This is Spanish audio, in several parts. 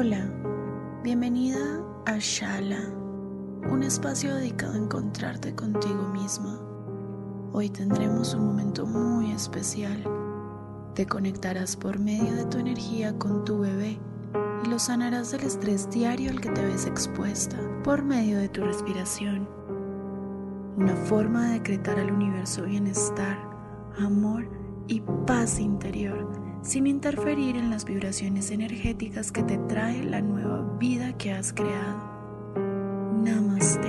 Hola, bienvenida a Shala, un espacio dedicado a encontrarte contigo misma. Hoy tendremos un momento muy especial. Te conectarás por medio de tu energía con tu bebé y lo sanarás del estrés diario al que te ves expuesta por medio de tu respiración. Una forma de decretar al universo bienestar, amor y paz interior sin interferir en las vibraciones energéticas que te trae la nueva vida que has creado. Namaste.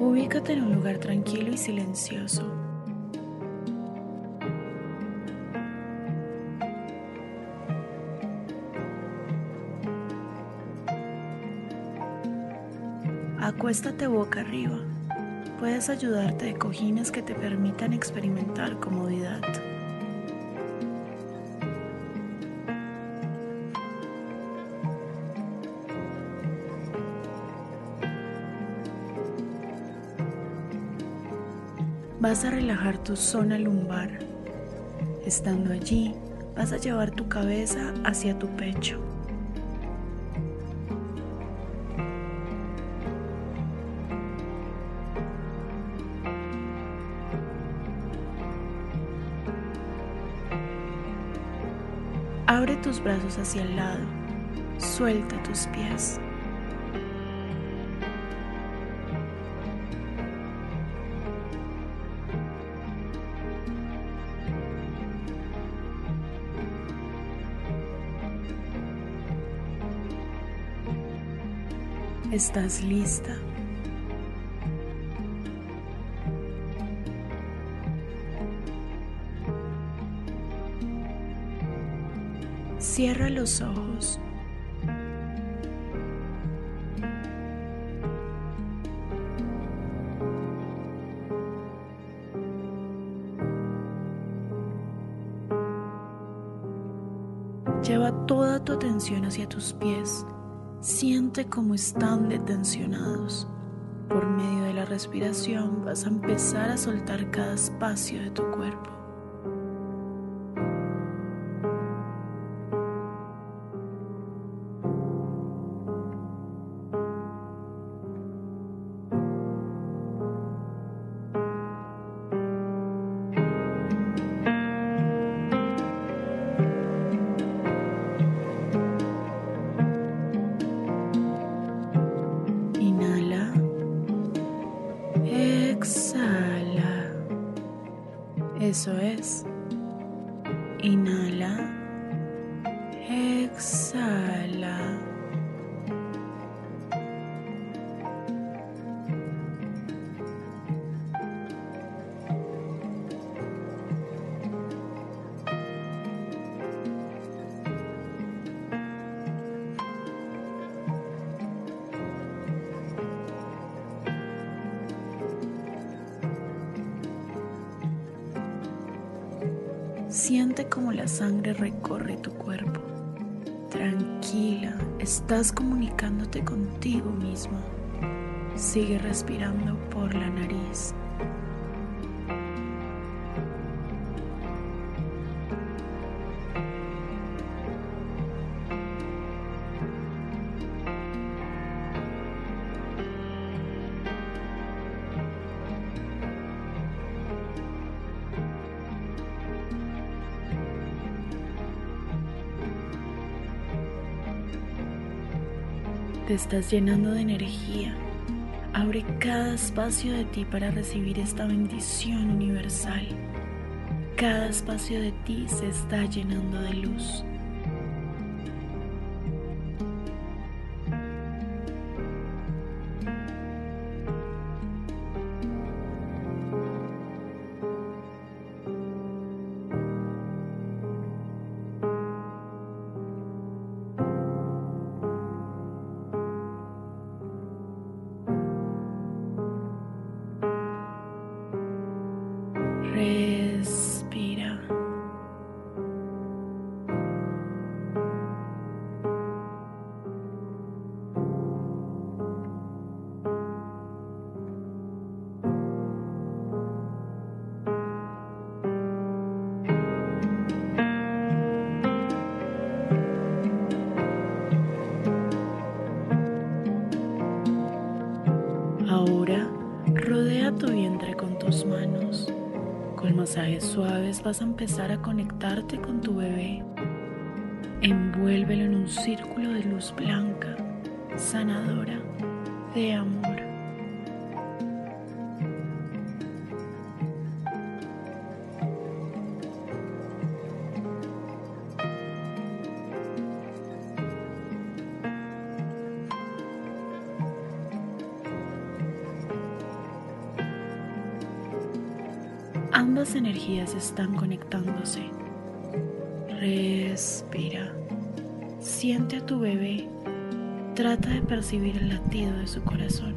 Ubícate en un lugar tranquilo y silencioso. Acuéstate boca arriba. Puedes ayudarte de cojines que te permitan experimentar comodidad. Vas a relajar tu zona lumbar. Estando allí, vas a llevar tu cabeza hacia tu pecho. Abre tus brazos hacia el lado. Suelta tus pies. ¿Estás lista? Cierra los ojos. Lleva toda tu atención hacia tus pies. Siente cómo están detencionados. Por medio de la respiración vas a empezar a soltar cada espacio de tu cuerpo. Eso es. Inhala. Siente como la sangre recorre tu cuerpo. Tranquila, estás comunicándote contigo misma. Sigue respirando por la nariz. Te estás llenando de energía. Abre cada espacio de ti para recibir esta bendición universal. Cada espacio de ti se está llenando de luz. Suaves vas a empezar a conectarte con tu bebé. Envuélvelo en un círculo de luz blanca, sanadora, de amor. Están conectándose. Respira. Siente a tu bebé. Trata de percibir el latido de su corazón.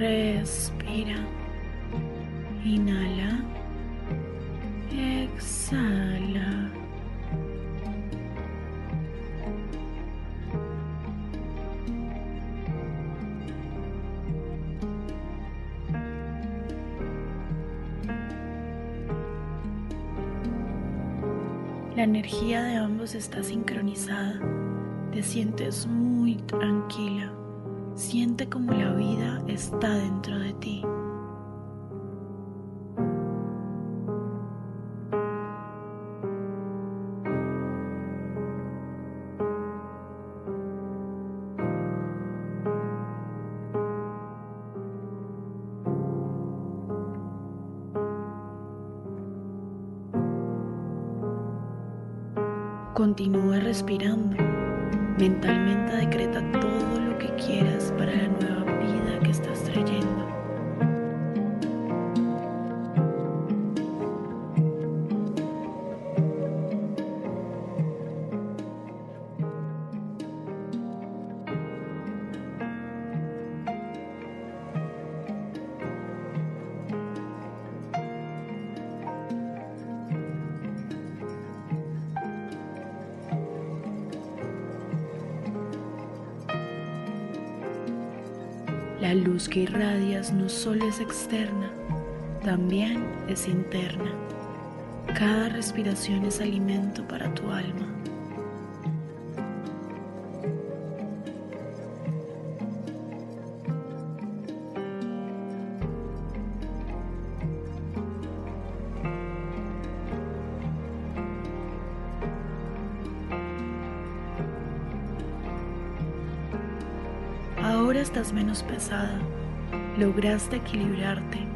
Respira. Inhala. Exhala. La energía de ambos está sincronizada. Te sientes muy tranquila. Siente como la vida está dentro de ti. Continúa respirando. Mentalmente decreta todo lo que quieras para la nueva vida que estás trayendo. La luz que irradias no solo es externa, también es interna. Cada respiración es alimento para tu alma. Pesada. Lograste equilibrarte.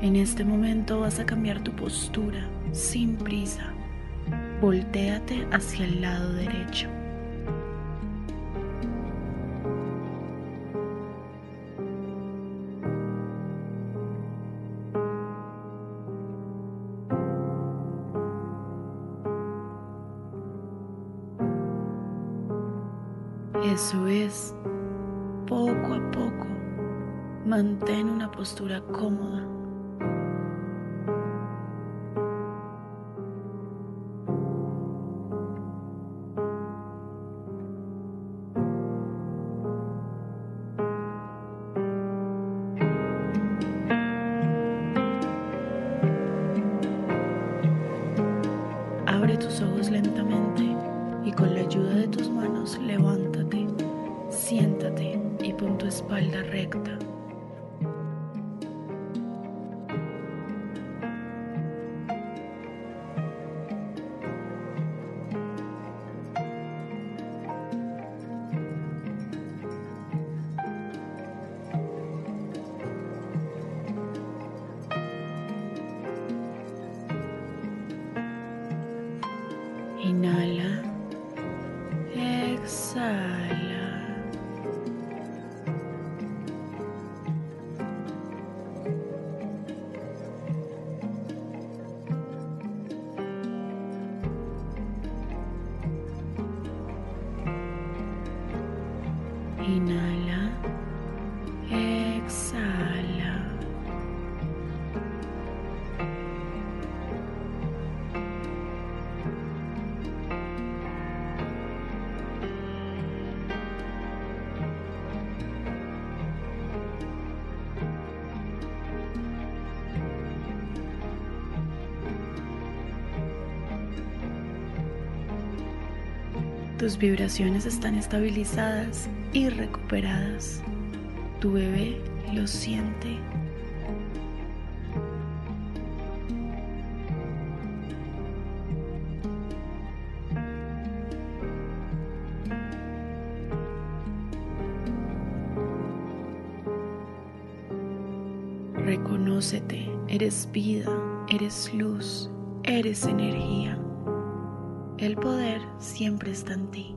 En este momento vas a cambiar tu postura sin prisa. Voltéate hacia el lado derecho. Eso es, poco a poco, mantén una postura cómoda tus ojos lentamente y con la ayuda de tus manos levántate, siéntate y pon tu espalda recta. Inhala. Exhala. Inhala. Tus vibraciones están estabilizadas y recuperadas. Tu bebé lo siente. Reconócete, eres vida, eres luz, eres energía. El poder siempre está en ti.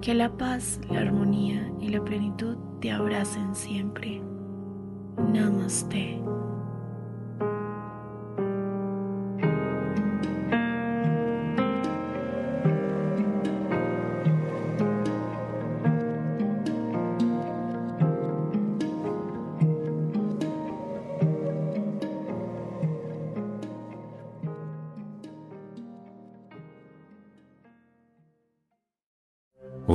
Que la paz, la armonía y la plenitud te abracen siempre. Namaste.